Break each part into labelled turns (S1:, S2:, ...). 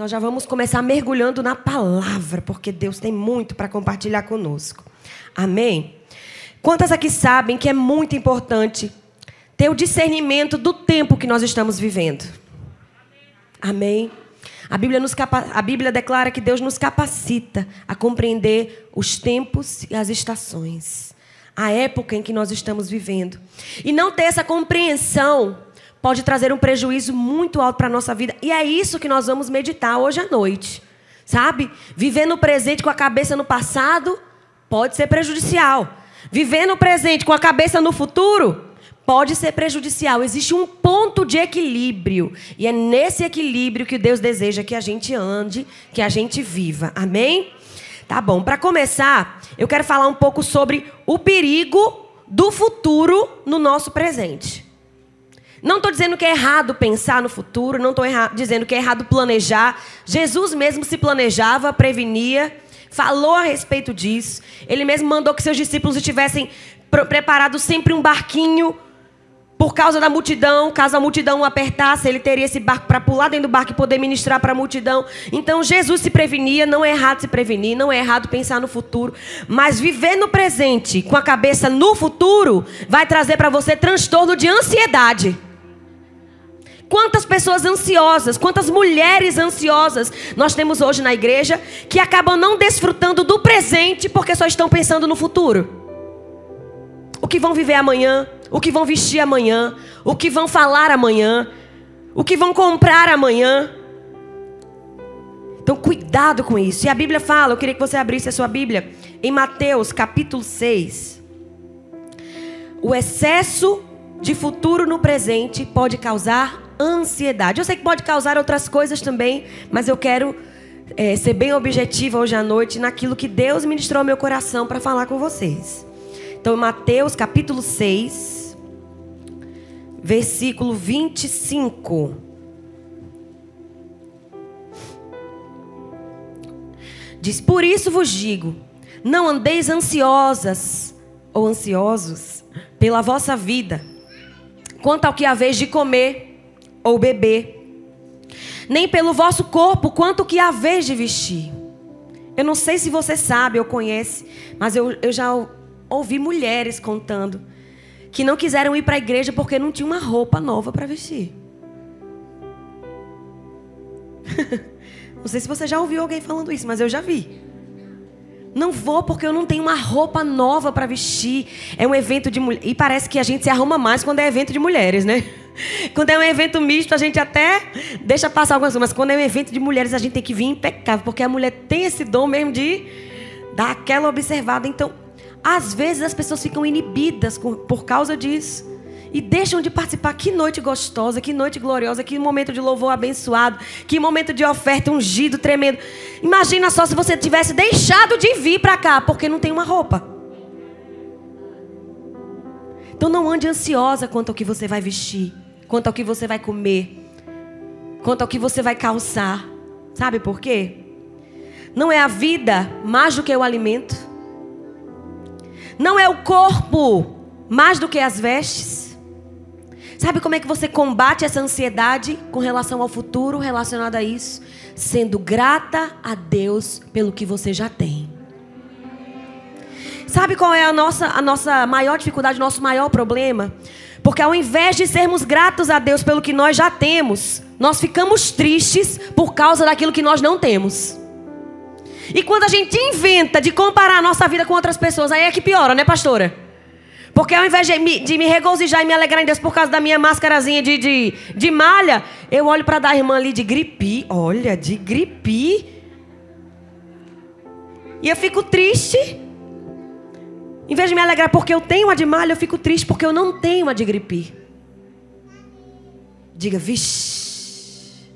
S1: Nós já vamos começar mergulhando na palavra, porque Deus tem muito para compartilhar conosco. Amém? Quantas aqui sabem que é muito importante ter o discernimento do tempo que nós estamos vivendo? Amém? A Bíblia, nos a Bíblia declara que Deus nos capacita a compreender os tempos e as estações, a época em que nós estamos vivendo. E não ter essa compreensão pode trazer um prejuízo muito alto para a nossa vida. E é isso que nós vamos meditar hoje à noite. Sabe? Viver no presente com a cabeça no passado pode ser prejudicial. Viver no presente com a cabeça no futuro pode ser prejudicial. Existe um ponto de equilíbrio. E é nesse equilíbrio que Deus deseja que a gente ande, que a gente viva. Amém? Tá bom. Para começar, eu quero falar um pouco sobre o perigo do futuro no nosso presente. Não estou dizendo que é errado pensar no futuro, não estou dizendo que é errado planejar. Jesus mesmo se planejava, prevenia, falou a respeito disso. Ele mesmo mandou que seus discípulos estivessem preparados sempre um barquinho por causa da multidão, caso a multidão o apertasse, ele teria esse barco para pular dentro do barco e poder ministrar para a multidão. Então Jesus se prevenia, não é errado se prevenir, não é errado pensar no futuro, mas viver no presente com a cabeça no futuro vai trazer para você transtorno de ansiedade. Quantas pessoas ansiosas, quantas mulheres ansiosas nós temos hoje na igreja que acabam não desfrutando do presente porque só estão pensando no futuro. O que vão viver amanhã, o que vão vestir amanhã, o que vão falar amanhã, o que vão comprar amanhã. Então, cuidado com isso. E a Bíblia fala, eu queria que você abrisse a sua Bíblia, em Mateus capítulo 6. O excesso de futuro no presente pode causar ansiedade. Eu sei que pode causar outras coisas também, mas eu quero é, ser bem objetiva hoje à noite naquilo que Deus ministrou ao meu coração para falar com vocês. Então, Mateus capítulo 6, versículo 25. Diz: Por isso vos digo, não andeis ansiosas ou ansiosos pela vossa vida, quanto ao que haveis de comer ou beber, nem pelo vosso corpo quanto que haveis de vestir. Eu não sei se você sabe ou conhece, mas eu, eu já ouvi mulheres contando que não quiseram ir para a igreja porque não tinha uma roupa nova para vestir. não sei se você já ouviu alguém falando isso, mas eu já vi. Não vou porque eu não tenho uma roupa nova para vestir. É um evento de mulher. E parece que a gente se arruma mais quando é evento de mulheres, né? Quando é um evento misto, a gente até deixa passar algumas coisas. Mas quando é um evento de mulheres, a gente tem que vir impecável. Porque a mulher tem esse dom mesmo de dar aquela observada. Então, às vezes as pessoas ficam inibidas por causa disso. E deixam de participar. Que noite gostosa, que noite gloriosa, que momento de louvor abençoado, que momento de oferta ungido, tremendo. Imagina só se você tivesse deixado de vir para cá porque não tem uma roupa. Então não ande ansiosa quanto ao que você vai vestir, quanto ao que você vai comer, quanto ao que você vai calçar. Sabe por quê? Não é a vida mais do que o alimento. Não é o corpo mais do que as vestes. Sabe como é que você combate essa ansiedade com relação ao futuro relacionado a isso? Sendo grata a Deus pelo que você já tem. Sabe qual é a nossa, a nossa maior dificuldade, o nosso maior problema? Porque ao invés de sermos gratos a Deus pelo que nós já temos, nós ficamos tristes por causa daquilo que nós não temos. E quando a gente inventa de comparar a nossa vida com outras pessoas, aí é que piora, né, pastora? Porque ao invés de me, de me, regozijar e me alegrar em Deus por causa da minha máscarazinha de, de, de malha, eu olho para dar irmã ali de gripe. Olha, de gripe. E eu fico triste. Em vez de me alegrar porque eu tenho uma de malha, eu fico triste porque eu não tenho uma de gripe. Diga, vixe.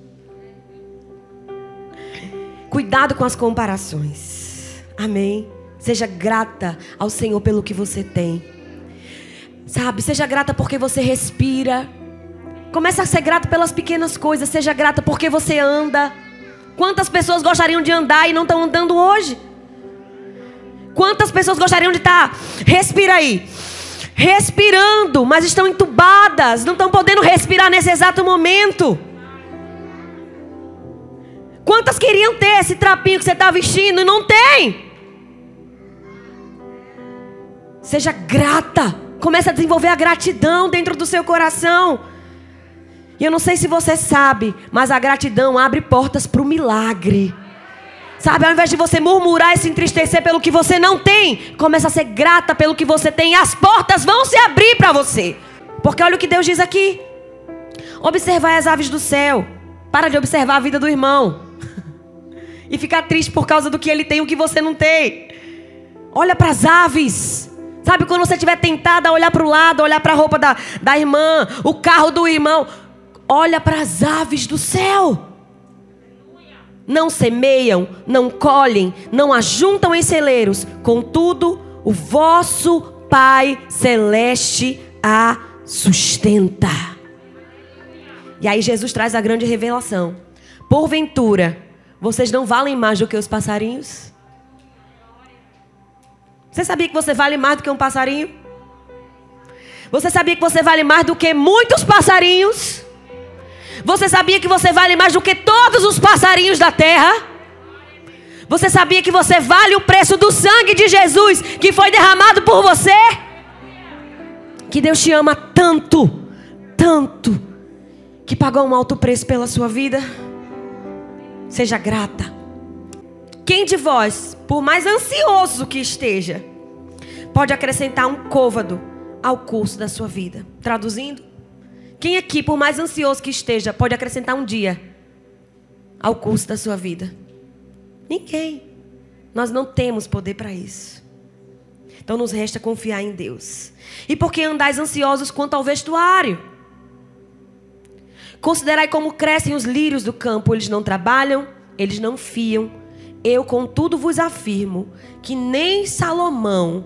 S1: Cuidado com as comparações. Amém. Seja grata ao Senhor pelo que você tem. Sabe, seja grata porque você respira. Comece a ser grato pelas pequenas coisas. Seja grata porque você anda. Quantas pessoas gostariam de andar e não estão andando hoje? Quantas pessoas gostariam de estar, tá, respira aí, respirando, mas estão entubadas, não estão podendo respirar nesse exato momento? Quantas queriam ter esse trapinho que você está vestindo e não tem? Seja grata. Comece a desenvolver a gratidão dentro do seu coração. E eu não sei se você sabe, mas a gratidão abre portas para o milagre. Sabe, ao invés de você murmurar e se entristecer pelo que você não tem, começa a ser grata pelo que você tem e as portas vão se abrir para você. Porque olha o que Deus diz aqui. Observai as aves do céu. Para de observar a vida do irmão. e ficar triste por causa do que ele tem e o que você não tem. Olha para as aves. Sabe quando você estiver tentada a olhar para o lado, olhar para a roupa da, da irmã, o carro do irmão. Olha para as aves do céu. Não semeiam, não colhem, não ajuntam em celeiros. Contudo, o vosso Pai Celeste a sustenta. E aí Jesus traz a grande revelação. Porventura, vocês não valem mais do que os passarinhos? Você sabia que você vale mais do que um passarinho? Você sabia que você vale mais do que muitos passarinhos? Você sabia que você vale mais do que todos os passarinhos da terra? Você sabia que você vale o preço do sangue de Jesus que foi derramado por você? Que Deus te ama tanto, tanto, que pagou um alto preço pela sua vida? Seja grata. Quem de vós, por mais ansioso que esteja, pode acrescentar um côvado ao curso da sua vida? Traduzindo, quem aqui, por mais ansioso que esteja, pode acrescentar um dia ao curso da sua vida? Ninguém. Nós não temos poder para isso. Então nos resta confiar em Deus. E por que andais ansiosos quanto ao vestuário? Considerai como crescem os lírios do campo, eles não trabalham, eles não fiam. Eu, contudo, vos afirmo que nem Salomão,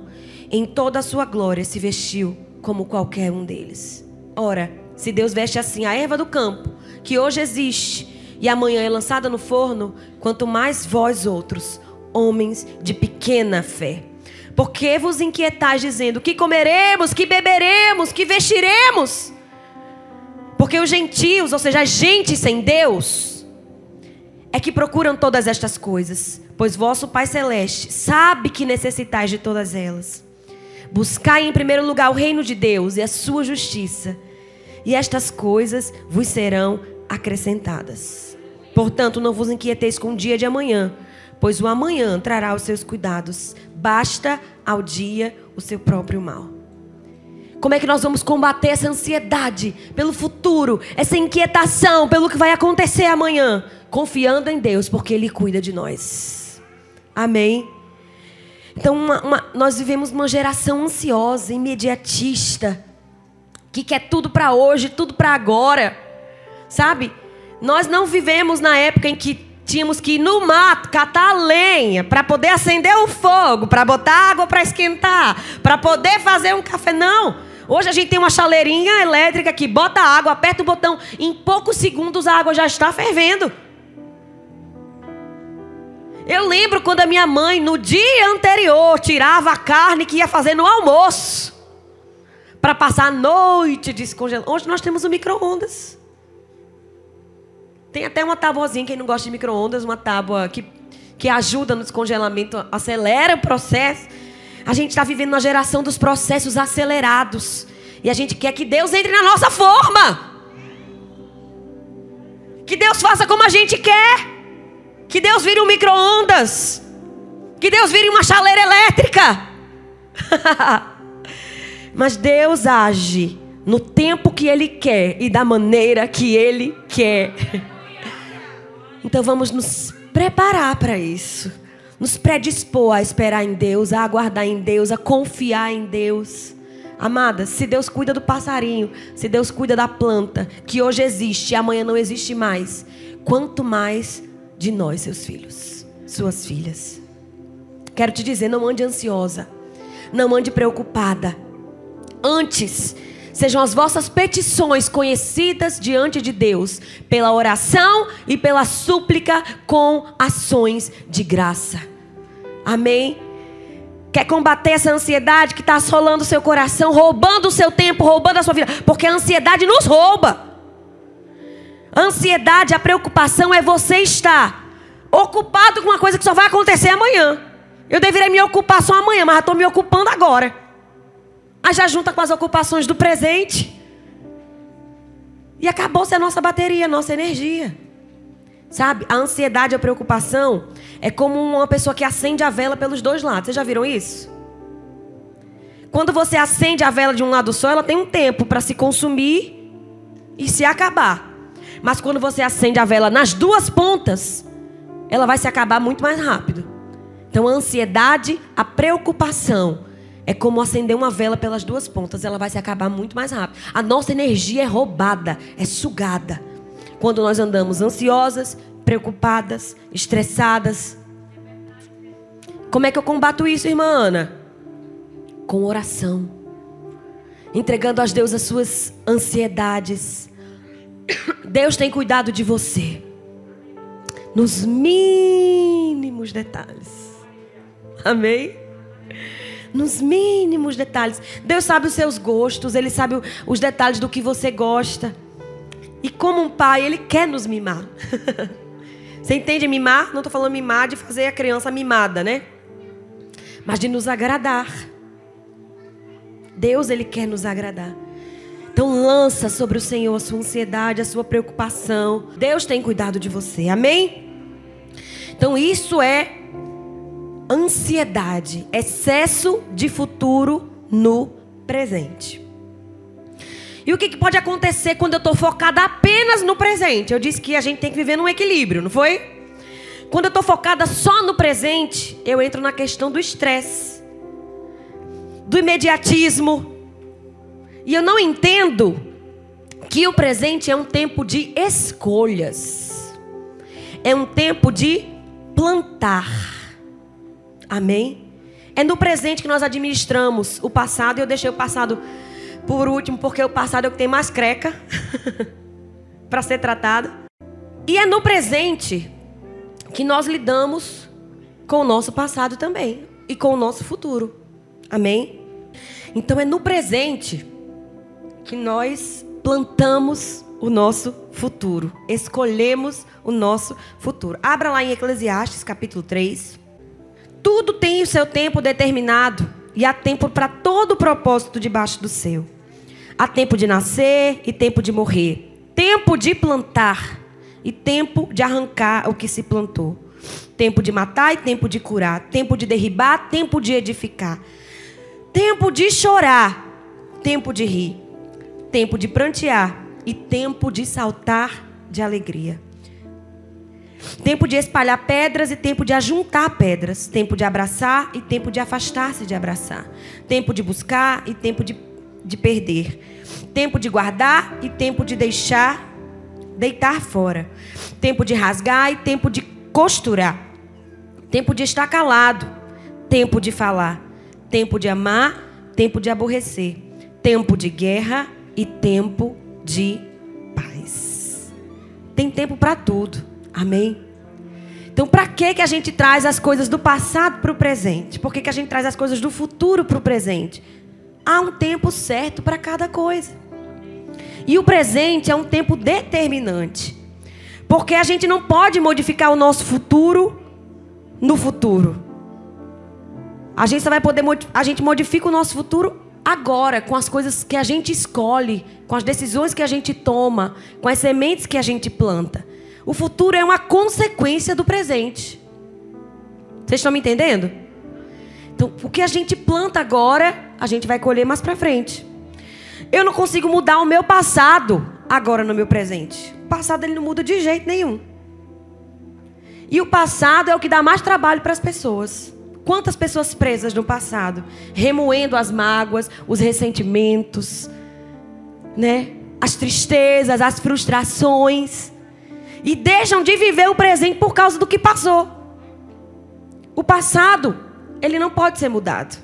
S1: em toda a sua glória, se vestiu como qualquer um deles. Ora, se Deus veste assim a erva do campo, que hoje existe e amanhã é lançada no forno, quanto mais vós outros, homens de pequena fé. Porque vos inquietais dizendo: que comeremos, que beberemos, que vestiremos? Porque os gentios, ou seja, a gente sem Deus, é que procuram todas estas coisas, pois vosso Pai Celeste sabe que necessitais de todas elas. Buscai em primeiro lugar o reino de Deus e a sua justiça e estas coisas vos serão acrescentadas. Portanto, não vos inquieteis com o dia de amanhã, pois o amanhã trará os seus cuidados. Basta ao dia o seu próprio mal. Como é que nós vamos combater essa ansiedade pelo futuro, essa inquietação pelo que vai acontecer amanhã? Confiando em Deus, porque Ele cuida de nós. Amém? Então, uma, uma, nós vivemos uma geração ansiosa, imediatista que quer tudo para hoje, tudo para agora. Sabe? Nós não vivemos na época em que tínhamos que ir no mato catar lenha para poder acender o fogo, para botar água para esquentar, para poder fazer um café. Não. Hoje a gente tem uma chaleirinha elétrica que bota água, aperta o botão, em poucos segundos a água já está fervendo. Eu lembro quando a minha mãe, no dia anterior, tirava a carne que ia fazer no almoço para passar a noite descongelando. Hoje nós temos o micro-ondas. Tem até uma tábuazinha, quem não gosta de micro-ondas, uma tábua que, que ajuda no descongelamento, acelera o processo. A gente está vivendo uma geração dos processos acelerados. E a gente quer que Deus entre na nossa forma. Que Deus faça como a gente quer. Que Deus vire um micro-ondas. Que Deus vire uma chaleira elétrica. Mas Deus age no tempo que Ele quer e da maneira que Ele quer. Então vamos nos preparar para isso. Nos predispor a esperar em Deus, a aguardar em Deus, a confiar em Deus. Amada, se Deus cuida do passarinho, se Deus cuida da planta, que hoje existe e amanhã não existe mais, quanto mais de nós, seus filhos, suas filhas. Quero te dizer, não ande ansiosa, não ande preocupada Antes, sejam as vossas petições conhecidas diante de Deus pela oração e pela súplica com ações de graça. Amém? Quer combater essa ansiedade que está assolando o seu coração, roubando o seu tempo, roubando a sua vida? Porque a ansiedade nos rouba. Ansiedade, a preocupação é você estar ocupado com uma coisa que só vai acontecer amanhã. Eu deveria me ocupar só amanhã, mas estou me ocupando agora. Aí já junta com as ocupações do presente. E acabou-se a nossa bateria, a nossa energia. Sabe? A ansiedade, a preocupação é como uma pessoa que acende a vela pelos dois lados. Vocês já viram isso? Quando você acende a vela de um lado só, ela tem um tempo para se consumir e se acabar. Mas quando você acende a vela nas duas pontas, ela vai se acabar muito mais rápido. Então a ansiedade, a preocupação é como acender uma vela pelas duas pontas, ela vai se acabar muito mais rápido. A nossa energia é roubada, é sugada. Quando nós andamos ansiosas, preocupadas, estressadas. Como é que eu combato isso, irmã Ana? Com oração. Entregando a Deus as suas ansiedades. Deus tem cuidado de você. Nos mínimos detalhes. Amém? Nos mínimos detalhes. Deus sabe os seus gostos, Ele sabe os detalhes do que você gosta. E como um pai, Ele quer nos mimar. você entende mimar? Não estou falando mimar de fazer a criança mimada, né? Mas de nos agradar. Deus, Ele quer nos agradar. Então lança sobre o Senhor a sua ansiedade, a sua preocupação. Deus tem cuidado de você. Amém? Então isso é ansiedade, excesso de futuro no presente. E o que, pode acontecer quando eu estou focada apenas no presente? Eu disse que a gente tem que viver num equilíbrio, não foi? Quando eu estou focada só no presente, eu entro na questão do estresse, do imediatismo. E eu não entendo que o presente é um tempo de escolhas, é um tempo de plantar. Amém? É no presente que nós administramos o passado. Eu deixei o passado por último, porque o passado é o que tem mais creca para ser tratado. E é no presente que nós lidamos com o nosso passado também e com o nosso futuro. Amém? Então é no presente que nós plantamos o nosso futuro, escolhemos o nosso futuro. Abra lá em Eclesiastes capítulo 3. Tudo tem o seu tempo determinado e há tempo para todo o propósito debaixo do céu. Há tempo de nascer e tempo de morrer, tempo de plantar e tempo de arrancar o que se plantou, tempo de matar e tempo de curar, tempo de derribar, tempo de edificar, tempo de chorar, tempo de rir, tempo de prantear e tempo de saltar de alegria. Tempo de espalhar pedras e tempo de ajuntar pedras. Tempo de abraçar e tempo de afastar-se de abraçar. Tempo de buscar e tempo de, de perder. Tempo de guardar e tempo de deixar, deitar fora. Tempo de rasgar e tempo de costurar. Tempo de estar calado. Tempo de falar. Tempo de amar, tempo de aborrecer. Tempo de guerra e tempo de paz. Tem tempo para tudo. Amém? Então, para que, que a gente traz as coisas do passado para o presente? Por que, que a gente traz as coisas do futuro para o presente? Há um tempo certo para cada coisa. E o presente é um tempo determinante. Porque a gente não pode modificar o nosso futuro no futuro. A gente só vai poder a gente modifica o nosso futuro agora, com as coisas que a gente escolhe, com as decisões que a gente toma, com as sementes que a gente planta. O futuro é uma consequência do presente. Vocês estão me entendendo? Então, o que a gente planta agora, a gente vai colher mais para frente. Eu não consigo mudar o meu passado agora no meu presente. O passado ele não muda de jeito nenhum. E o passado é o que dá mais trabalho para as pessoas. Quantas pessoas presas no passado, remoendo as mágoas, os ressentimentos, né? As tristezas, as frustrações e deixam de viver o presente por causa do que passou. O passado, ele não pode ser mudado.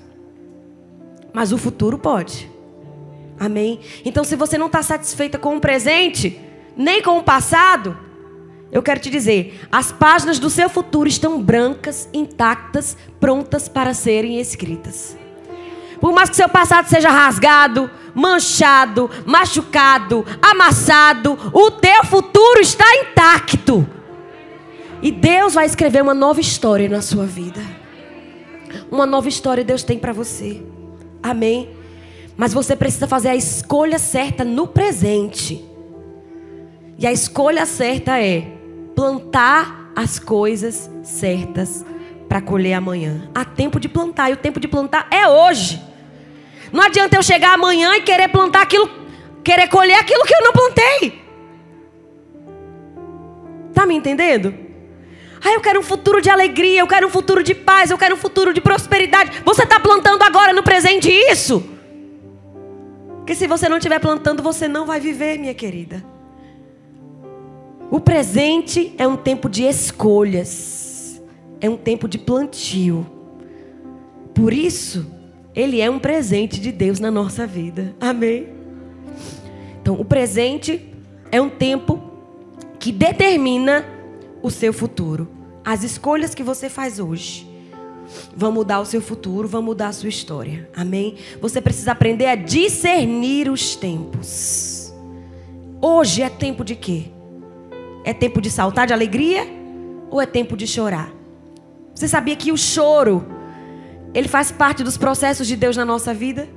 S1: Mas o futuro pode. Amém? Então, se você não está satisfeita com o presente, nem com o passado, eu quero te dizer: as páginas do seu futuro estão brancas, intactas, prontas para serem escritas. Por mais que seu passado seja rasgado, manchado, machucado, amassado, o teu futuro está intacto. E Deus vai escrever uma nova história na sua vida. Uma nova história Deus tem para você. Amém. Mas você precisa fazer a escolha certa no presente. E a escolha certa é plantar as coisas certas para colher amanhã. Há tempo de plantar e o tempo de plantar é hoje. Não adianta eu chegar amanhã e querer plantar aquilo, querer colher aquilo que eu não plantei. Tá me entendendo? Ah, eu quero um futuro de alegria, eu quero um futuro de paz, eu quero um futuro de prosperidade. Você está plantando agora no presente isso? Porque se você não estiver plantando, você não vai viver, minha querida. O presente é um tempo de escolhas, é um tempo de plantio. Por isso, ele é um presente de Deus na nossa vida. Amém? Então, o presente é um tempo que determina o seu futuro. As escolhas que você faz hoje vão mudar o seu futuro, vão mudar a sua história. Amém? Você precisa aprender a discernir os tempos. Hoje é tempo de quê? É tempo de saltar de alegria ou é tempo de chorar? Você sabia que o choro ele faz parte dos processos de Deus na nossa vida?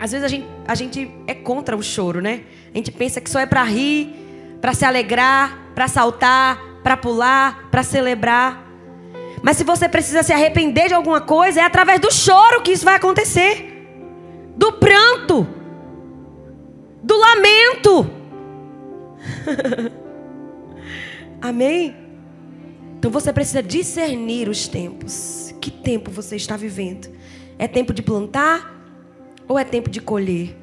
S1: Às vezes a gente, a gente é contra o choro, né? A gente pensa que só é para rir, para se alegrar, para saltar, para pular, para celebrar. Mas se você precisa se arrepender de alguma coisa, é através do choro que isso vai acontecer. Do pranto. Do lamento. Amém? Então você precisa discernir os tempos. Que tempo você está vivendo? É tempo de plantar ou é tempo de colher?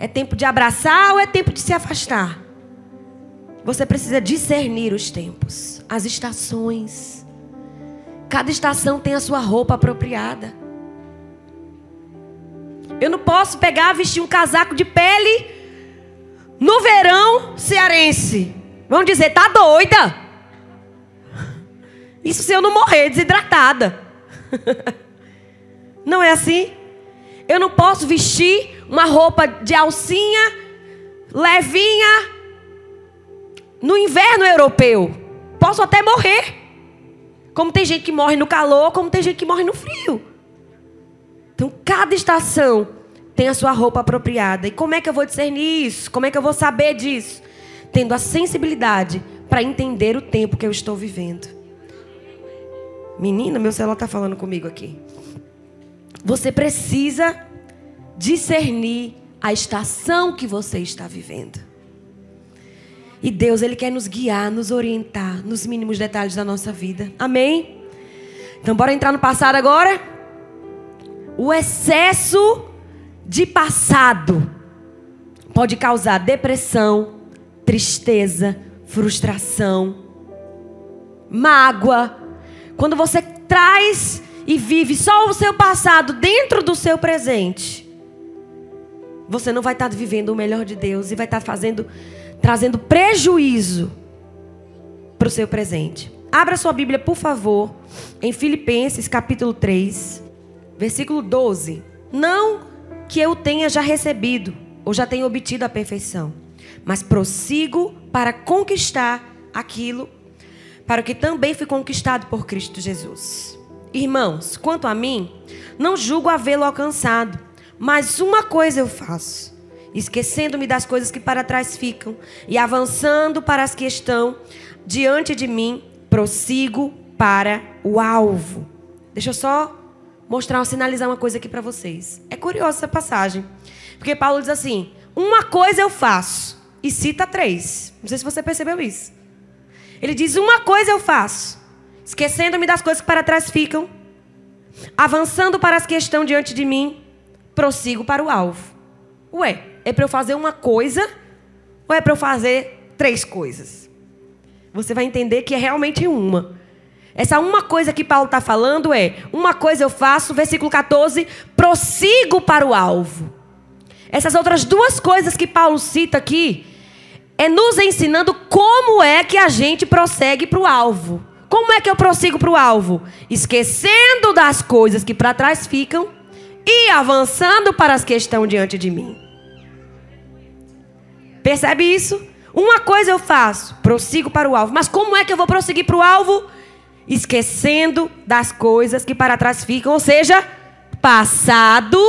S1: É tempo de abraçar ou é tempo de se afastar? Você precisa discernir os tempos, as estações. Cada estação tem a sua roupa apropriada. Eu não posso pegar, vestir um casaco de pele no verão cearense. Vamos dizer, tá doida? Isso se eu não morrer desidratada. Não é assim? Eu não posso vestir uma roupa de alcinha levinha no inverno europeu. Posso até morrer. Como tem gente que morre no calor, como tem gente que morre no frio. Então, cada estação tem a sua roupa apropriada. E como é que eu vou discernir isso? Como é que eu vou saber disso? Tendo a sensibilidade para entender o tempo que eu estou vivendo. Menina, meu celular está falando comigo aqui. Você precisa discernir a estação que você está vivendo. E Deus, Ele quer nos guiar, nos orientar nos mínimos detalhes da nossa vida. Amém? Então, bora entrar no passado agora? O excesso de passado pode causar depressão, tristeza, frustração, mágoa. Quando você traz e vive só o seu passado dentro do seu presente, você não vai estar vivendo o melhor de Deus e vai estar fazendo, trazendo prejuízo para o seu presente. Abra sua Bíblia, por favor, em Filipenses capítulo 3, versículo 12. Não que eu tenha já recebido ou já tenha obtido a perfeição, mas prossigo para conquistar aquilo para o que também fui conquistado por Cristo Jesus. Irmãos, quanto a mim, não julgo havê-lo alcançado, mas uma coisa eu faço, esquecendo-me das coisas que para trás ficam e avançando para as que estão diante de mim, prossigo para o alvo. Deixa eu só mostrar, sinalizar uma coisa aqui para vocês. É curiosa essa passagem. Porque Paulo diz assim: Uma coisa eu faço. E cita três. Não sei se você percebeu isso. Ele diz: Uma coisa eu faço. Esquecendo-me das coisas que para trás ficam. Avançando para as que estão diante de mim. Prossigo para o alvo. Ué, é para eu fazer uma coisa? Ou é para eu fazer três coisas? Você vai entender que é realmente uma. Essa uma coisa que Paulo está falando é: uma coisa eu faço, versículo 14, prossigo para o alvo. Essas outras duas coisas que Paulo cita aqui é nos ensinando como é que a gente prossegue para o alvo. Como é que eu prossigo para o alvo? Esquecendo das coisas que para trás ficam e avançando para as que estão diante de mim. Percebe isso? Uma coisa eu faço, prossigo para o alvo. Mas como é que eu vou prosseguir para o alvo? Esquecendo das coisas que para trás ficam, ou seja, passado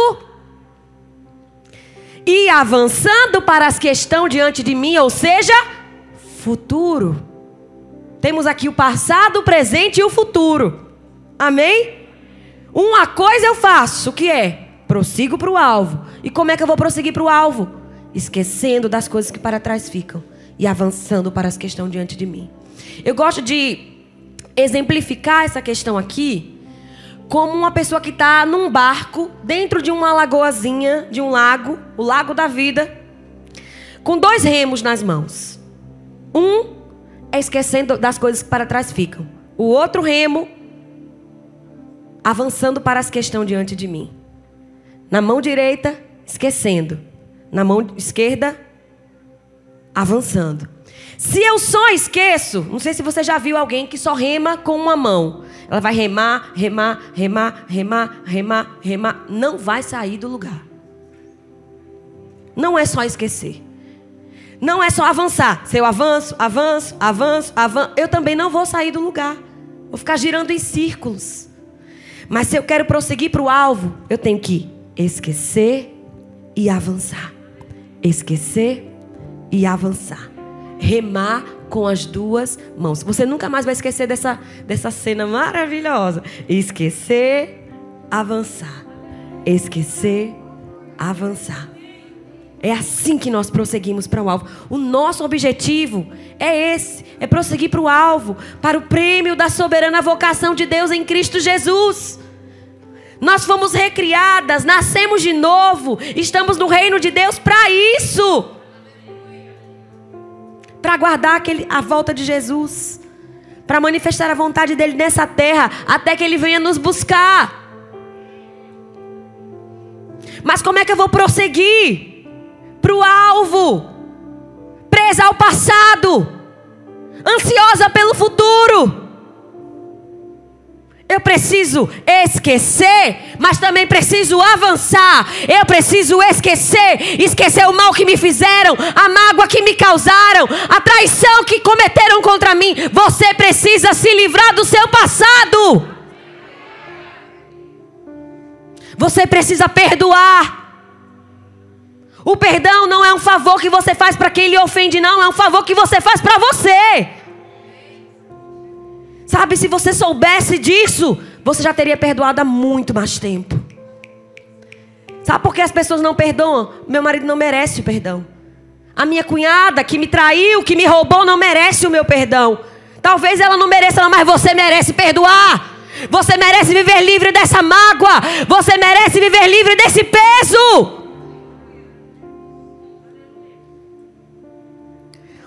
S1: e avançando para as que estão diante de mim, ou seja, futuro. Temos aqui o passado, o presente e o futuro. Amém? Uma coisa eu faço, que é? Prossigo para o alvo. E como é que eu vou prosseguir para o alvo? Esquecendo das coisas que para trás ficam e avançando para as que estão diante de mim. Eu gosto de exemplificar essa questão aqui como uma pessoa que está num barco dentro de uma lagoazinha, de um lago, o lago da vida, com dois remos nas mãos. Um é esquecendo das coisas que para trás ficam. O outro remo avançando para as que estão diante de mim. Na mão direita, esquecendo. Na mão esquerda, avançando. Se eu só esqueço, não sei se você já viu alguém que só rema com uma mão. Ela vai remar, remar, remar, remar, remar, remar. Não vai sair do lugar. Não é só esquecer. Não é só avançar. Se eu avanço, avanço, avanço, avanço, eu também não vou sair do lugar. Vou ficar girando em círculos. Mas se eu quero prosseguir para o alvo, eu tenho que esquecer e avançar. Esquecer e avançar remar com as duas mãos. Você nunca mais vai esquecer dessa, dessa cena maravilhosa. Esquecer, avançar. Esquecer, avançar. É assim que nós prosseguimos para o alvo. O nosso objetivo é esse: é prosseguir para o alvo, para o prêmio da soberana vocação de Deus em Cristo Jesus. Nós fomos recriadas, nascemos de novo, estamos no reino de Deus para isso para aguardar aquele, a volta de Jesus, para manifestar a vontade dele nessa terra, até que ele venha nos buscar. Mas como é que eu vou prosseguir para o alvo? Presa ao passado, ansiosa pelo futuro. Eu preciso esquecer, mas também preciso avançar. Eu preciso esquecer, esquecer o mal que me fizeram, a mágoa que me causaram, a traição que cometeram contra mim. Você precisa se livrar do seu passado. Você precisa perdoar. O perdão não é um favor que você faz para quem lhe ofende, não, é um favor que você faz para você. Sabe, se você soubesse disso, você já teria perdoado há muito mais tempo. Sabe por que as pessoas não perdoam? Meu marido não merece o perdão. A minha cunhada que me traiu, que me roubou, não merece o meu perdão. Talvez ela não mereça, mas você merece perdoar. Você merece viver livre dessa mágoa. Você merece viver livre desse peso.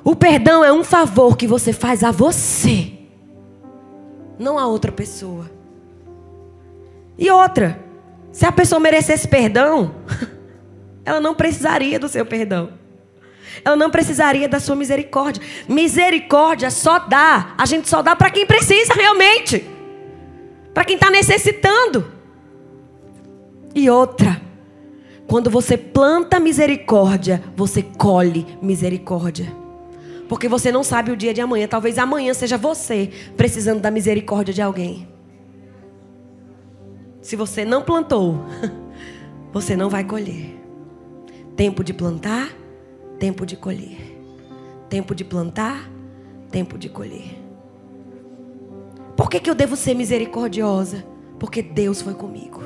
S1: O perdão é um favor que você faz a você não a outra pessoa. E outra, se a pessoa merecesse perdão, ela não precisaria do seu perdão. Ela não precisaria da sua misericórdia. Misericórdia só dá, a gente só dá para quem precisa realmente. Para quem está necessitando. E outra, quando você planta misericórdia, você colhe misericórdia. Porque você não sabe o dia de amanhã. Talvez amanhã seja você precisando da misericórdia de alguém. Se você não plantou, você não vai colher. Tempo de plantar, tempo de colher. Tempo de plantar, tempo de colher. Por que, que eu devo ser misericordiosa? Porque Deus foi comigo.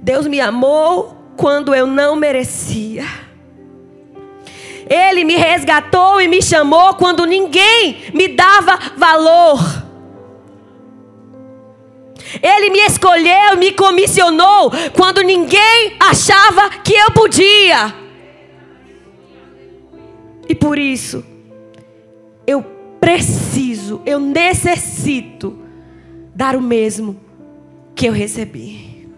S1: Deus me amou quando eu não merecia. Ele me resgatou e me chamou quando ninguém me dava valor. Ele me escolheu, me comissionou quando ninguém achava que eu podia. E por isso, eu preciso, eu necessito dar o mesmo que eu recebi.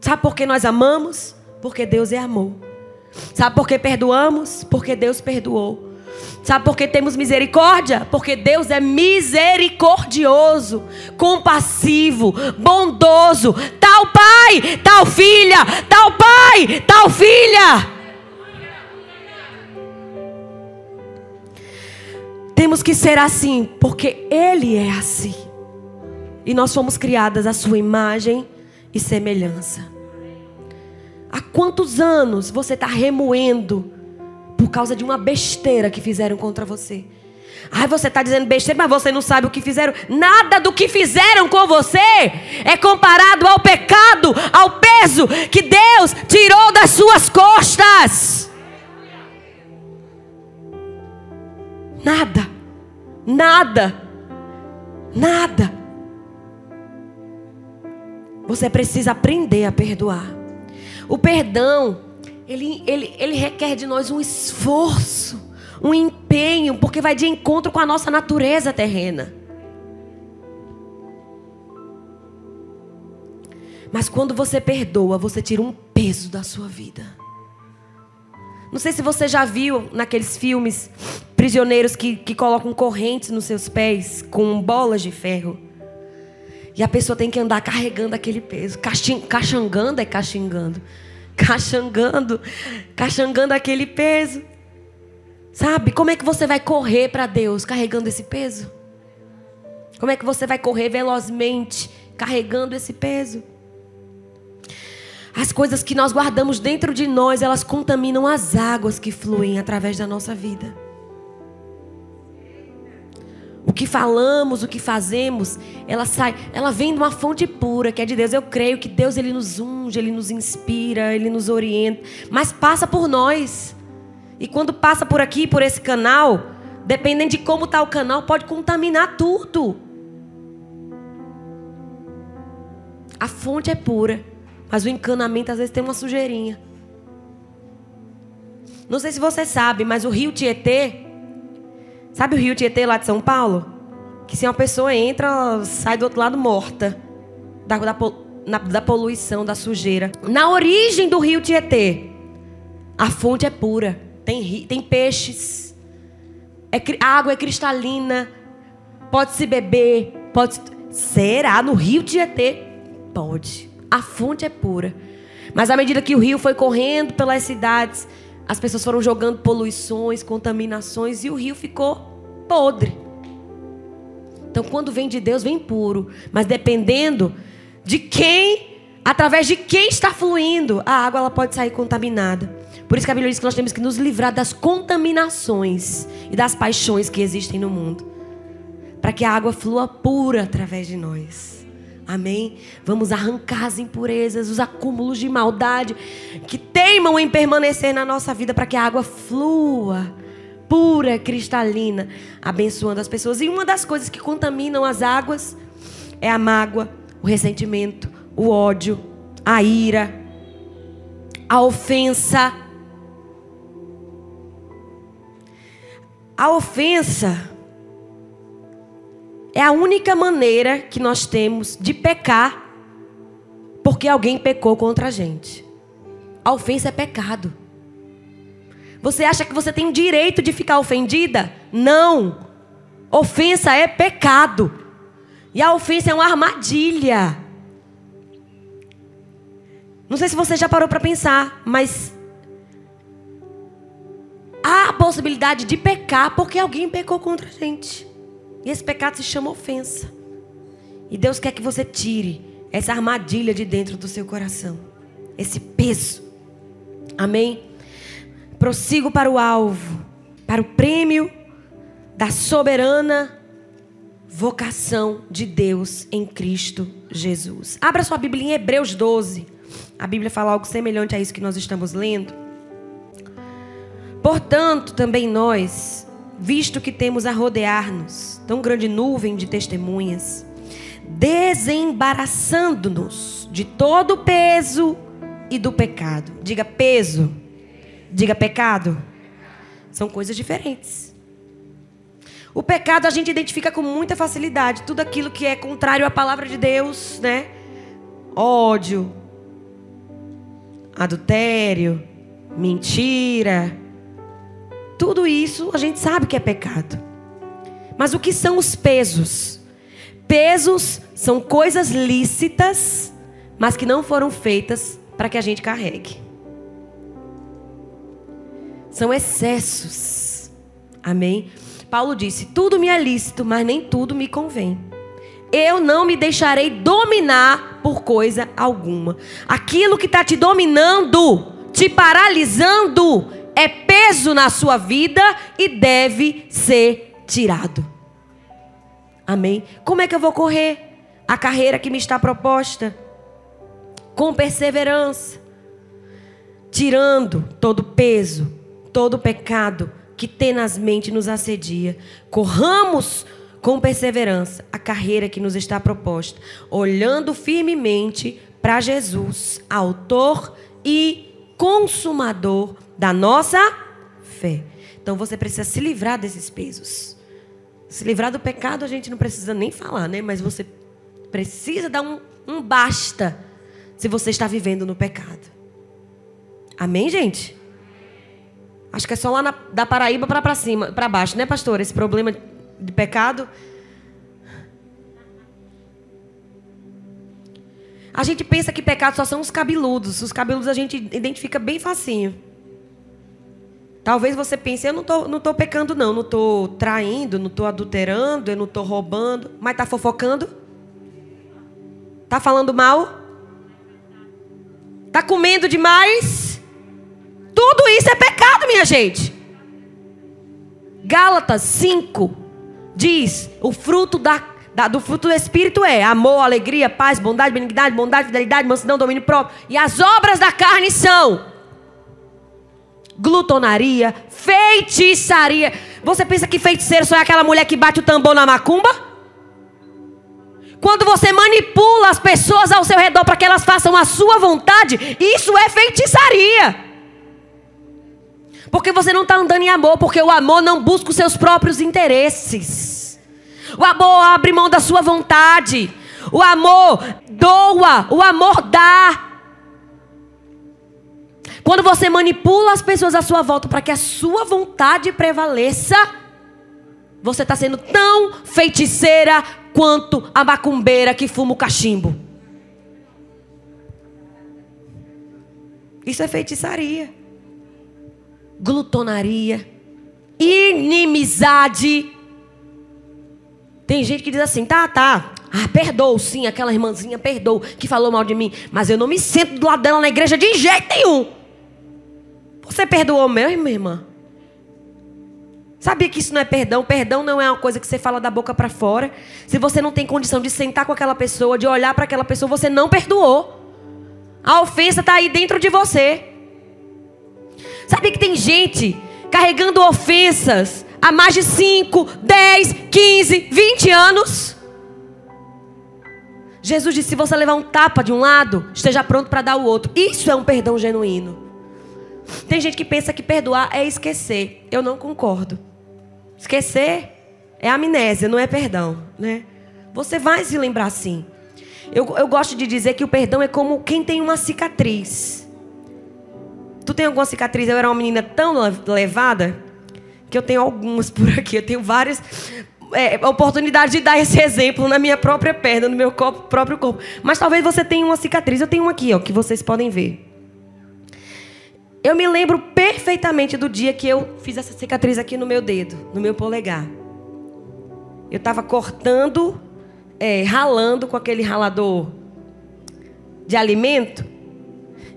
S1: Sabe por que nós amamos? Porque Deus é amor. Sabe por que perdoamos? Porque Deus perdoou. Sabe por que temos misericórdia? Porque Deus é misericordioso, compassivo, bondoso. Tal pai, tal filha, tal pai, tal filha. Temos que ser assim, porque Ele é assim. E nós fomos criadas à Sua imagem e semelhança. Há quantos anos você está remoendo por causa de uma besteira que fizeram contra você? Ai, você está dizendo besteira, mas você não sabe o que fizeram. Nada do que fizeram com você é comparado ao pecado, ao peso que Deus tirou das suas costas. Nada, nada, nada. Você precisa aprender a perdoar. O perdão, ele, ele, ele requer de nós um esforço, um empenho, porque vai de encontro com a nossa natureza terrena. Mas quando você perdoa, você tira um peso da sua vida. Não sei se você já viu naqueles filmes prisioneiros que, que colocam correntes nos seus pés com bolas de ferro. E a pessoa tem que andar carregando aquele peso, caxangando é caxingando, caxangando, caxangando aquele peso. Sabe? Como é que você vai correr para Deus carregando esse peso? Como é que você vai correr velozmente carregando esse peso? As coisas que nós guardamos dentro de nós, elas contaminam as águas que fluem através da nossa vida. O que falamos, o que fazemos, ela sai, ela vem de uma fonte pura, que é de Deus. Eu creio que Deus ele nos unge, ele nos inspira, ele nos orienta, mas passa por nós. E quando passa por aqui, por esse canal, dependendo de como está o canal, pode contaminar tudo. A fonte é pura, mas o encanamento às vezes tem uma sujeirinha. Não sei se você sabe, mas o rio Tietê, Sabe o rio Tietê lá de São Paulo? Que se uma pessoa entra, sai do outro lado morta. Da, da, na, da poluição, da sujeira. Na origem do rio Tietê, a fonte é pura. Tem, tem peixes. É, a água é cristalina. Pode se beber. Pode. Será? No rio Tietê? Pode. A fonte é pura. Mas à medida que o rio foi correndo pelas cidades, as pessoas foram jogando poluições, contaminações e o rio ficou podre. Então, quando vem de Deus, vem puro. Mas dependendo de quem, através de quem está fluindo, a água ela pode sair contaminada. Por isso que a Bíblia diz que nós temos que nos livrar das contaminações e das paixões que existem no mundo. Para que a água flua pura através de nós. Amém? Vamos arrancar as impurezas, os acúmulos de maldade que teimam em permanecer na nossa vida para que a água flua pura, cristalina, abençoando as pessoas. E uma das coisas que contaminam as águas é a mágoa, o ressentimento, o ódio, a ira, a ofensa. A ofensa é a única maneira que nós temos de pecar porque alguém pecou contra a gente. A ofensa é pecado. Você acha que você tem o direito de ficar ofendida? Não. Ofensa é pecado. E a ofensa é uma armadilha. Não sei se você já parou para pensar, mas há a possibilidade de pecar porque alguém pecou contra a gente. E esse pecado se chama ofensa. E Deus quer que você tire essa armadilha de dentro do seu coração. Esse peso. Amém? Prossigo para o alvo, para o prêmio da soberana vocação de Deus em Cristo Jesus. Abra sua Bíblia em Hebreus 12. A Bíblia fala algo semelhante a isso que nós estamos lendo. Portanto, também nós, visto que temos a rodear-nos tão grande nuvem de testemunhas, desembaraçando-nos de todo o peso e do pecado. Diga peso, diga pecado. São coisas diferentes. O pecado a gente identifica com muita facilidade, tudo aquilo que é contrário à palavra de Deus, né? Ódio, adultério, mentira, tudo isso a gente sabe que é pecado. Mas o que são os pesos? Pesos são coisas lícitas, mas que não foram feitas para que a gente carregue. São excessos. Amém? Paulo disse: Tudo me é lícito, mas nem tudo me convém. Eu não me deixarei dominar por coisa alguma. Aquilo que está te dominando, te paralisando, é peso na sua vida e deve ser tirado. Amém? Como é que eu vou correr a carreira que me está proposta? Com perseverança, tirando todo peso, todo pecado que tenazmente nos assedia. Corramos com perseverança a carreira que nos está proposta, olhando firmemente para Jesus, autor e consumador da nossa fé. Então você precisa se livrar desses pesos. Se livrar do pecado a gente não precisa nem falar, né? Mas você precisa dar um, um basta se você está vivendo no pecado. Amém, gente? Acho que é só lá na, da Paraíba para cima, para baixo, né, pastor? Esse problema de pecado. A gente pensa que pecado só são os cabeludos. Os cabeludos a gente identifica bem facinho. Talvez você pense, eu não tô, não tô pecando não, não tô traindo, não tô adulterando, eu não tô roubando, mas tá fofocando? Tá falando mal? Tá comendo demais? Tudo isso é pecado, minha gente. Gálatas 5 diz: o fruto da, da, do fruto do Espírito é amor, alegria, paz, bondade, benignidade, bondade, fidelidade, mansidão, domínio próprio. E as obras da carne são glutonaria, feitiçaria. Você pensa que feiticeiro só é aquela mulher que bate o tambor na macumba? Quando você manipula as pessoas ao seu redor para que elas façam a sua vontade, isso é feitiçaria. Porque você não está andando em amor, porque o amor não busca os seus próprios interesses. O amor abre mão da sua vontade. O amor doa, o amor dá. Quando você manipula as pessoas à sua volta para que a sua vontade prevaleça, você está sendo tão feiticeira quanto a macumbeira que fuma o cachimbo. Isso é feitiçaria glutonaria, inimizade. Tem gente que diz assim, tá, tá. Ah, perdoou sim, aquela irmãzinha perdoou que falou mal de mim. Mas eu não me sento do lado dela na igreja de jeito nenhum. Você perdoou mesmo, minha irmã? Sabia que isso não é perdão? Perdão não é uma coisa que você fala da boca para fora. Se você não tem condição de sentar com aquela pessoa, de olhar para aquela pessoa, você não perdoou. A ofensa está aí dentro de você. Sabe que tem gente carregando ofensas há mais de 5, 10, 15, 20 anos? Jesus disse: se você levar um tapa de um lado, esteja pronto para dar o outro. Isso é um perdão genuíno. Tem gente que pensa que perdoar é esquecer. Eu não concordo. Esquecer é amnésia, não é perdão, né? Você vai se lembrar sim. Eu, eu gosto de dizer que o perdão é como quem tem uma cicatriz. Tu tem alguma cicatriz? Eu era uma menina tão levada que eu tenho algumas por aqui. Eu tenho várias é, oportunidades de dar esse exemplo na minha própria perna, no meu próprio corpo. Mas talvez você tenha uma cicatriz. Eu tenho uma aqui, ó, que vocês podem ver. Eu me lembro perfeitamente do dia que eu fiz essa cicatriz aqui no meu dedo, no meu polegar. Eu estava cortando, é, ralando com aquele ralador de alimento.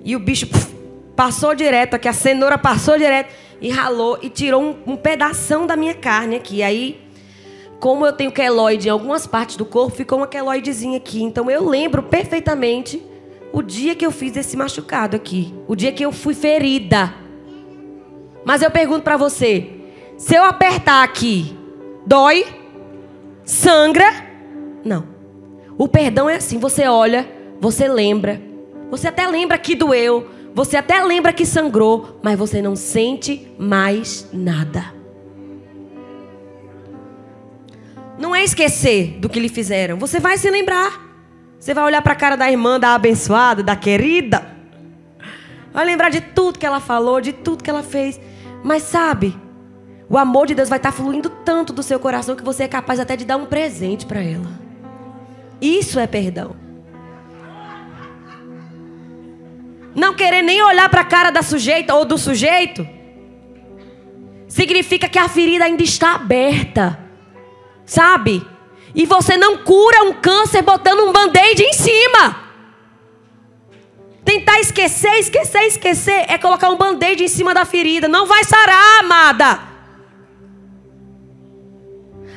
S1: E o bicho puf, Passou direto aqui, a cenoura passou direto e ralou e tirou um, um pedação da minha carne aqui. Aí, como eu tenho queloide em algumas partes do corpo, ficou uma queloidezinha aqui. Então eu lembro perfeitamente o dia que eu fiz esse machucado aqui. O dia que eu fui ferida. Mas eu pergunto para você: se eu apertar aqui, dói? Sangra? Não. O perdão é assim: você olha, você lembra. Você até lembra que doeu, você até lembra que sangrou, mas você não sente mais nada. Não é esquecer do que lhe fizeram. Você vai se lembrar. Você vai olhar para a cara da irmã, da abençoada, da querida. Vai lembrar de tudo que ela falou, de tudo que ela fez. Mas sabe, o amor de Deus vai estar fluindo tanto do seu coração que você é capaz até de dar um presente para ela. Isso é perdão. não querer nem olhar para a cara da sujeita ou do sujeito, significa que a ferida ainda está aberta. Sabe? E você não cura um câncer botando um band-aid em cima. Tentar esquecer, esquecer, esquecer é colocar um band-aid em cima da ferida. Não vai sarar, amada.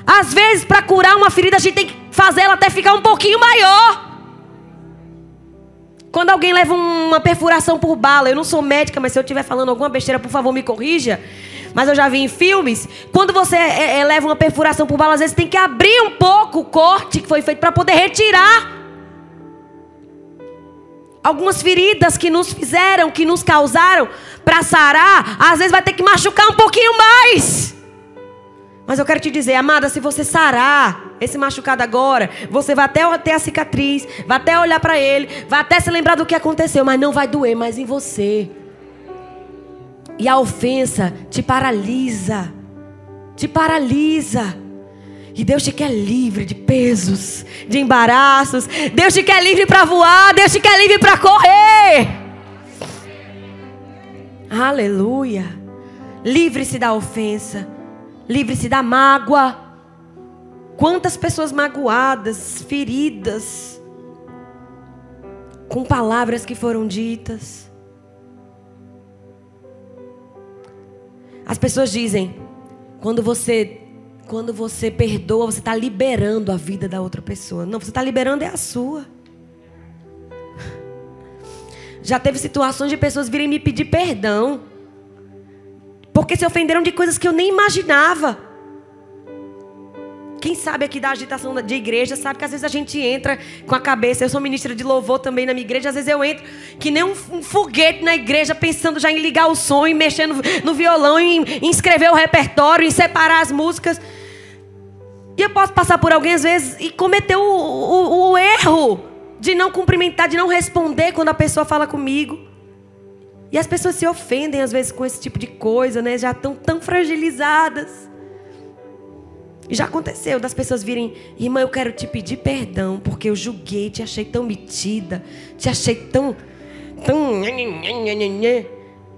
S1: Às vezes, para curar uma ferida, a gente tem que fazer ela até ficar um pouquinho maior. Quando alguém leva uma perfuração por bala, eu não sou médica, mas se eu estiver falando alguma besteira, por favor, me corrija. Mas eu já vi em filmes, quando você é, é, leva uma perfuração por bala, às vezes tem que abrir um pouco o corte que foi feito para poder retirar algumas feridas que nos fizeram, que nos causaram para sarar, às vezes vai ter que machucar um pouquinho mais. Mas eu quero te dizer, amada, se você sarar esse machucado agora, você vai até ter a cicatriz, vai até olhar para ele, vai até se lembrar do que aconteceu, mas não vai doer mais em você. E a ofensa te paralisa. Te paralisa. E Deus te quer livre de pesos, de embaraços. Deus te quer livre para voar. Deus te quer livre para correr. Aleluia. Livre-se da ofensa. Livre-se da mágoa. Quantas pessoas magoadas, feridas, com palavras que foram ditas. As pessoas dizem, quando você quando você perdoa, você está liberando a vida da outra pessoa. Não, você está liberando é a sua. Já teve situações de pessoas virem me pedir perdão porque se ofenderam de coisas que eu nem imaginava. Quem sabe aqui da agitação de igreja sabe que às vezes a gente entra com a cabeça. Eu sou ministra de louvor também na minha igreja. Às vezes eu entro que nem um, foguete na igreja, pensando já em ligar o som, em mexer no, no violão, em, em escrever o repertório, em separar as músicas. E eu posso passar por alguém às vezes e cometer o, o, o erro de não cumprimentar, de não responder quando a pessoa fala comigo. E as pessoas se ofendem às vezes com esse tipo de coisa, né? Já estão tão fragilizadas. Já aconteceu das pessoas virem, irmã, eu quero te pedir perdão, porque eu julguei, te achei tão metida, te achei tão. tão.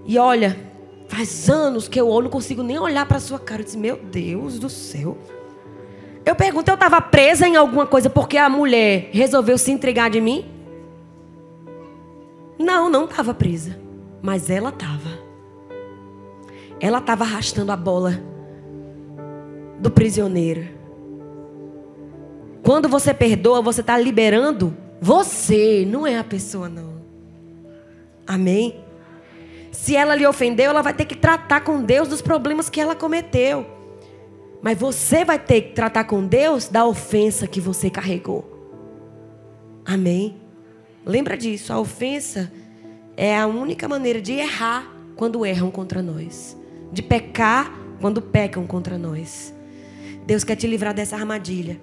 S1: E olha, faz anos que eu não consigo nem olhar para sua cara. Eu disse, meu Deus do céu. Eu pergunto, eu estava presa em alguma coisa porque a mulher resolveu se entregar de mim? Não, não estava presa. Mas ela estava. Ela estava arrastando a bola do prisioneiro. Quando você perdoa, você está liberando você, não é a pessoa, não. Amém? Se ela lhe ofendeu, ela vai ter que tratar com Deus dos problemas que ela cometeu. Mas você vai ter que tratar com Deus da ofensa que você carregou. Amém? Lembra disso, a ofensa é a única maneira de errar quando erram contra nós, de pecar quando pecam contra nós. Deus quer te livrar dessa armadilha.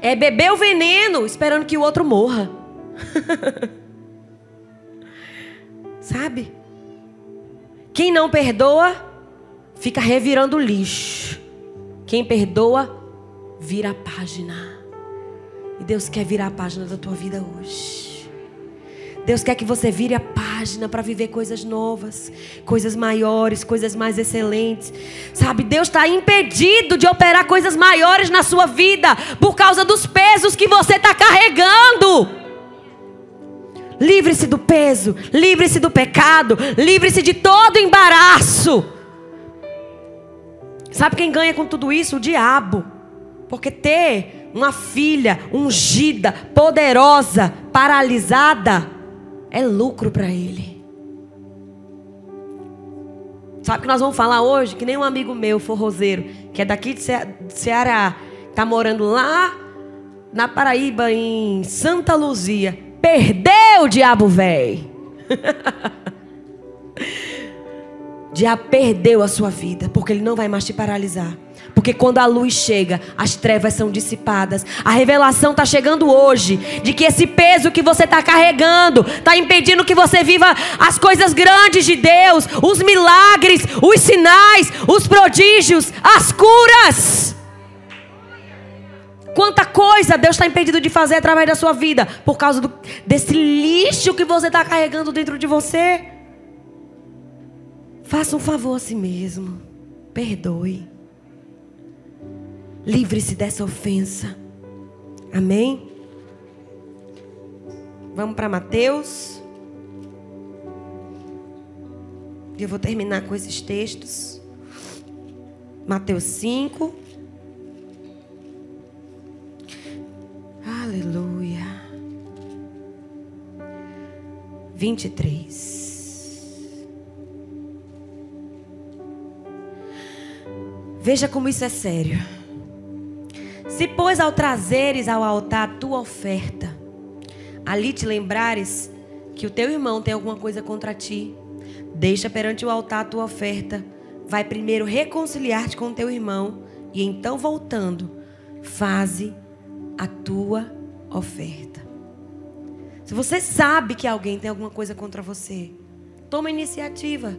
S1: É beber o veneno esperando que o outro morra. Sabe? Quem não perdoa, fica revirando lixo. Quem perdoa, vira a página. E Deus quer virar a página da tua vida hoje. Deus quer que você vire a página para viver coisas novas, coisas maiores, coisas mais excelentes. Sabe, Deus está impedido de operar coisas maiores na sua vida por causa dos pesos que você está carregando. Livre-se do peso, livre-se do pecado, livre-se de todo embaraço. Sabe quem ganha com tudo isso? O diabo. Porque ter uma filha ungida, poderosa, paralisada, é lucro para ele. Sabe o que nós vamos falar hoje? Que nem um amigo meu, forrozeiro, que é daqui de Ceará, está morando lá na Paraíba, em Santa Luzia. Perdeu o diabo velho. diabo perdeu a sua vida, porque ele não vai mais te paralisar. Porque quando a luz chega, as trevas são dissipadas. A revelação está chegando hoje de que esse peso que você está carregando está impedindo que você viva as coisas grandes de Deus, os milagres, os sinais, os prodígios, as curas. Quanta coisa Deus está impedindo de fazer através da sua vida por causa do, desse lixo que você está carregando dentro de você. Faça um favor a si mesmo. Perdoe. Livre-se dessa ofensa. Amém? Vamos para Mateus. Eu vou terminar com esses textos. Mateus 5. Aleluia. 23. Veja como isso é sério. Se, pois, ao trazeres ao altar a tua oferta, ali te lembrares que o teu irmão tem alguma coisa contra ti, deixa perante o altar a tua oferta, vai primeiro reconciliar-te com o teu irmão, e então voltando, faze a tua oferta. Se você sabe que alguém tem alguma coisa contra você, toma iniciativa.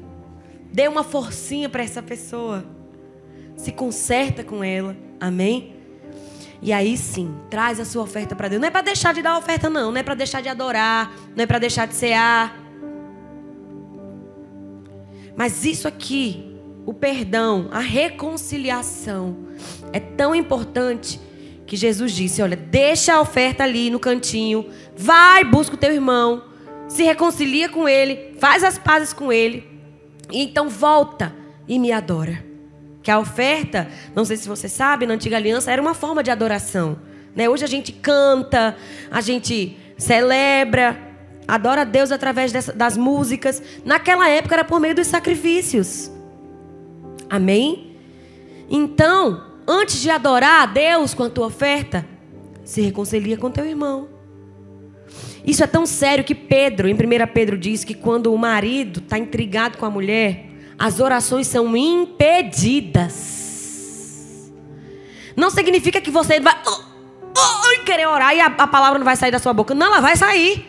S1: Dê uma forcinha para essa pessoa. Se conserta com ela. Amém? E aí sim, traz a sua oferta para Deus. Não é para deixar de dar oferta, não. Não é para deixar de adorar. Não é para deixar de cear. Mas isso aqui, o perdão, a reconciliação, é tão importante que Jesus disse: Olha, deixa a oferta ali no cantinho. Vai, busca o teu irmão. Se reconcilia com ele. Faz as pazes com ele. E então volta e me adora. Que a oferta, não sei se você sabe, na antiga aliança era uma forma de adoração. Né? Hoje a gente canta, a gente celebra, adora a Deus através dessa, das músicas. Naquela época era por meio dos sacrifícios. Amém? Então, antes de adorar a Deus com a tua oferta, se reconcilia com teu irmão. Isso é tão sério que Pedro, em 1 Pedro, diz que quando o marido está intrigado com a mulher, as orações são impedidas. Não significa que você vai oh, oh, querer orar e a, a palavra não vai sair da sua boca. Não, ela vai sair.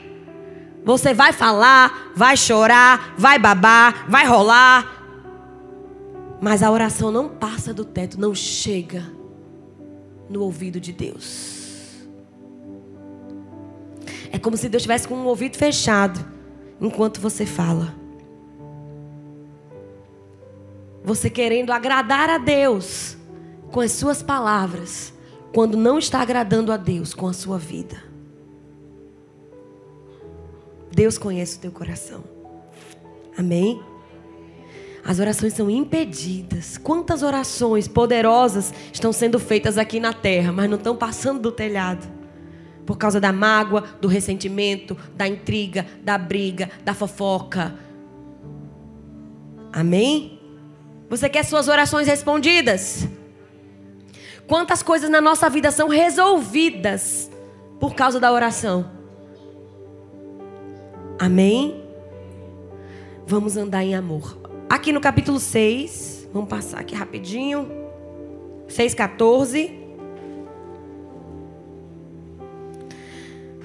S1: Você vai falar, vai chorar, vai babar, vai rolar. Mas a oração não passa do teto, não chega no ouvido de Deus. É como se Deus estivesse com um ouvido fechado enquanto você fala você querendo agradar a Deus com as suas palavras, quando não está agradando a Deus com a sua vida. Deus conhece o teu coração. Amém? As orações são impedidas. Quantas orações poderosas estão sendo feitas aqui na terra, mas não estão passando do telhado? Por causa da mágoa, do ressentimento, da intriga, da briga, da fofoca. Amém? Você quer suas orações respondidas? Quantas coisas na nossa vida são resolvidas por causa da oração? Amém? Vamos andar em amor. Aqui no capítulo 6, vamos passar aqui rapidinho. 6,14.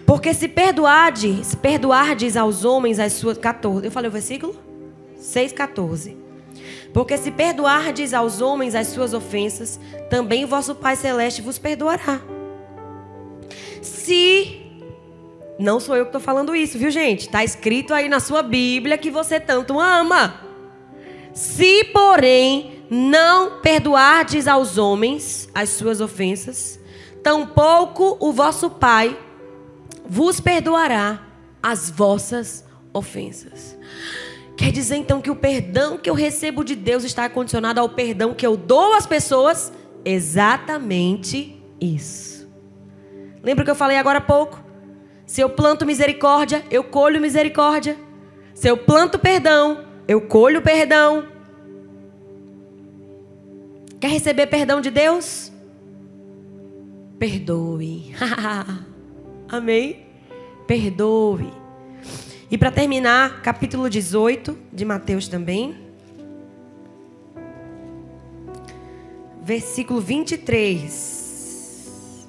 S1: Porque se perdoardes, perdoardes aos homens as suas. 14. Eu falei o versículo? 6,14. Porque se perdoardes aos homens as suas ofensas, também o vosso Pai Celeste vos perdoará. Se. Não sou eu que estou falando isso, viu, gente? Está escrito aí na sua Bíblia que você tanto ama. Se, porém, não perdoardes aos homens as suas ofensas, tampouco o vosso Pai vos perdoará as vossas ofensas. Quer dizer então que o perdão que eu recebo de Deus está condicionado ao perdão que eu dou às pessoas? Exatamente isso. Lembra que eu falei agora há pouco? Se eu planto misericórdia, eu colho misericórdia. Se eu planto perdão, eu colho perdão. Quer receber perdão de Deus? Perdoe. Amém? Perdoe. E para terminar, capítulo 18 de Mateus também. Versículo 23.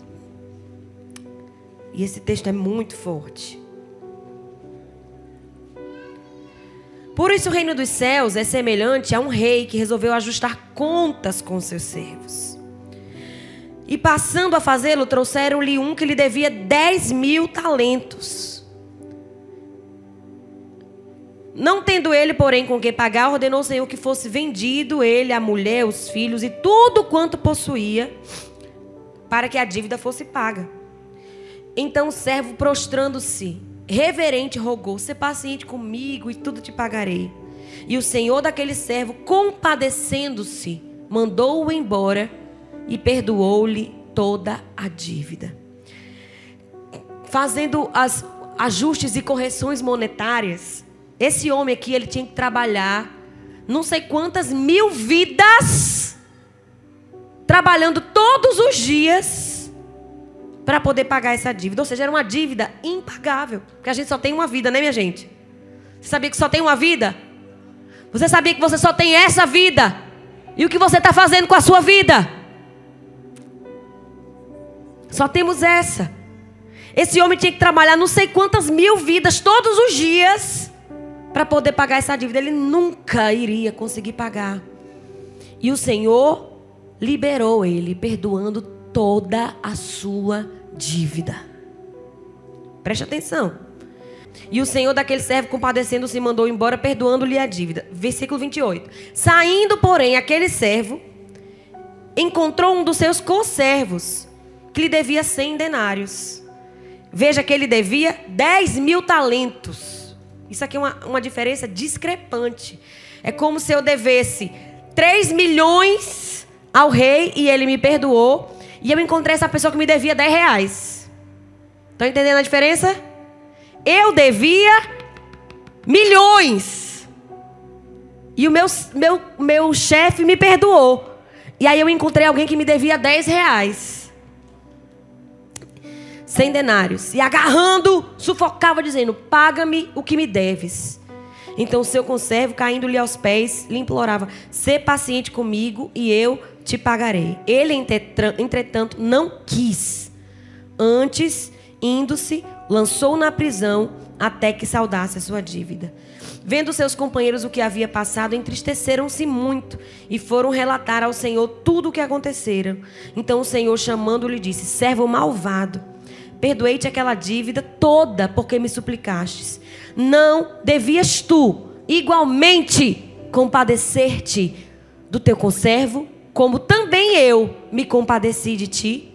S1: E esse texto é muito forte. Por isso o reino dos céus é semelhante a um rei que resolveu ajustar contas com seus servos. E passando a fazê-lo, trouxeram-lhe um que lhe devia 10 mil talentos. Não tendo ele, porém, com que pagar, ordenou o Senhor que fosse vendido ele, a mulher, os filhos e tudo quanto possuía, para que a dívida fosse paga. Então o servo, prostrando-se, reverente, rogou: "Se paciente comigo e tudo te pagarei." E o senhor daquele servo, compadecendo-se, mandou-o embora e perdoou-lhe toda a dívida. Fazendo as ajustes e correções monetárias, esse homem aqui ele tinha que trabalhar não sei quantas mil vidas trabalhando todos os dias para poder pagar essa dívida. Ou seja, era uma dívida impagável. Porque a gente só tem uma vida, né, minha gente? Você sabia que só tem uma vida? Você sabia que você só tem essa vida? E o que você está fazendo com a sua vida? Só temos essa. Esse homem tinha que trabalhar não sei quantas mil vidas todos os dias para poder pagar essa dívida. Ele nunca iria conseguir pagar. E o Senhor liberou ele, perdoando toda a sua dívida. Preste atenção. E o senhor daquele servo, compadecendo-se, mandou embora, perdoando-lhe a dívida. Versículo 28. Saindo, porém, aquele servo encontrou um dos seus conservos, que lhe devia cem denários. Veja que ele devia 10 mil talentos. Isso aqui é uma, uma diferença discrepante. É como se eu devesse 3 milhões ao rei e ele me perdoou. E eu encontrei essa pessoa que me devia 10 reais. Estão entendendo a diferença? Eu devia milhões. E o meu, meu, meu chefe me perdoou. E aí eu encontrei alguém que me devia 10 reais. 100 denários. E agarrando, sufocava, dizendo: Paga-me o que me deves. Então seu conservo, caindo-lhe aos pés, lhe implorava: Sê paciente comigo e eu te pagarei. Ele, entretanto, não quis. Antes, indo-se, lançou na prisão até que saudasse a sua dívida. Vendo seus companheiros o que havia passado, entristeceram-se muito e foram relatar ao Senhor tudo o que acontecera. Então o Senhor, chamando-lhe, disse: Servo malvado, perdoei-te aquela dívida toda porque me suplicastes. Não devias tu, igualmente, compadecer-te do teu conservo, como também eu me compadeci de ti?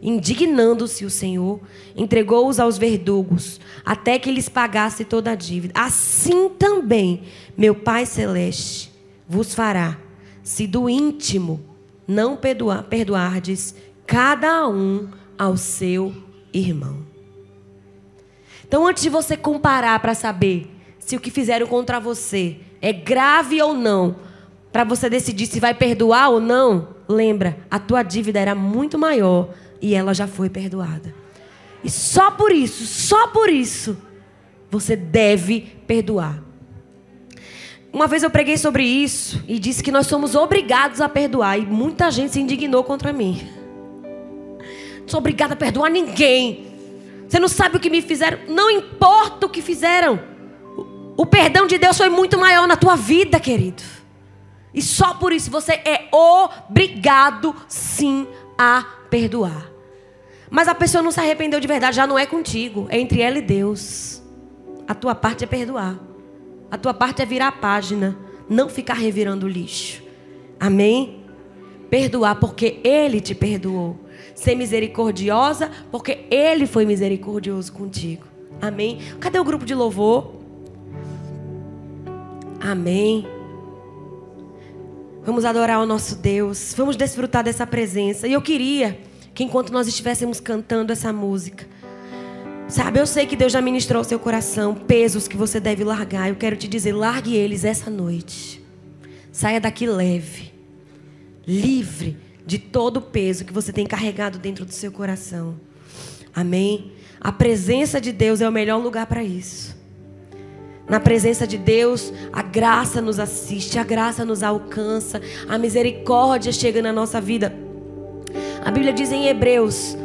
S1: Indignando-se o Senhor, entregou-os aos verdugos, até que lhes pagasse toda a dívida. Assim também, meu Pai Celeste vos fará, se do íntimo não perdoar, perdoardes cada um ao seu irmão. Então, antes de você comparar para saber se o que fizeram contra você é grave ou não, para você decidir se vai perdoar ou não, lembra, a tua dívida era muito maior e ela já foi perdoada. E só por isso, só por isso, você deve perdoar. Uma vez eu preguei sobre isso e disse que nós somos obrigados a perdoar. E muita gente se indignou contra mim. Sou obrigada a perdoar ninguém. Você não sabe o que me fizeram. Não importa o que fizeram. O perdão de Deus foi muito maior na tua vida, querido. E só por isso você é obrigado sim a perdoar. Mas a pessoa não se arrependeu de verdade, já não é contigo, é entre ela e Deus. A tua parte é perdoar. A tua parte é virar a página, não ficar revirando o lixo. Amém? Perdoar porque ele te perdoou. Ser misericordiosa porque ele foi misericordioso contigo. Amém? Cadê o grupo de louvor? Amém. Vamos adorar o nosso Deus. Vamos desfrutar dessa presença. E eu queria que enquanto nós estivéssemos cantando essa música, sabe, eu sei que Deus já ministrou ao seu coração pesos que você deve largar. Eu quero te dizer, largue eles essa noite. Saia daqui leve, livre de todo o peso que você tem carregado dentro do seu coração. Amém? A presença de Deus é o melhor lugar para isso. Na presença de Deus, a graça nos assiste, a graça nos alcança, a misericórdia chega na nossa vida. A Bíblia diz em Hebreus: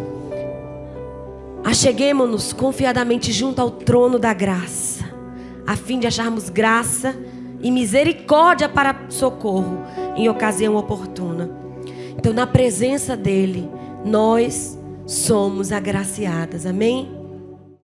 S1: Acheguemos-nos confiadamente junto ao trono da graça, a fim de acharmos graça e misericórdia para socorro em ocasião oportuna. Então, na presença dEle, nós somos agraciadas, amém?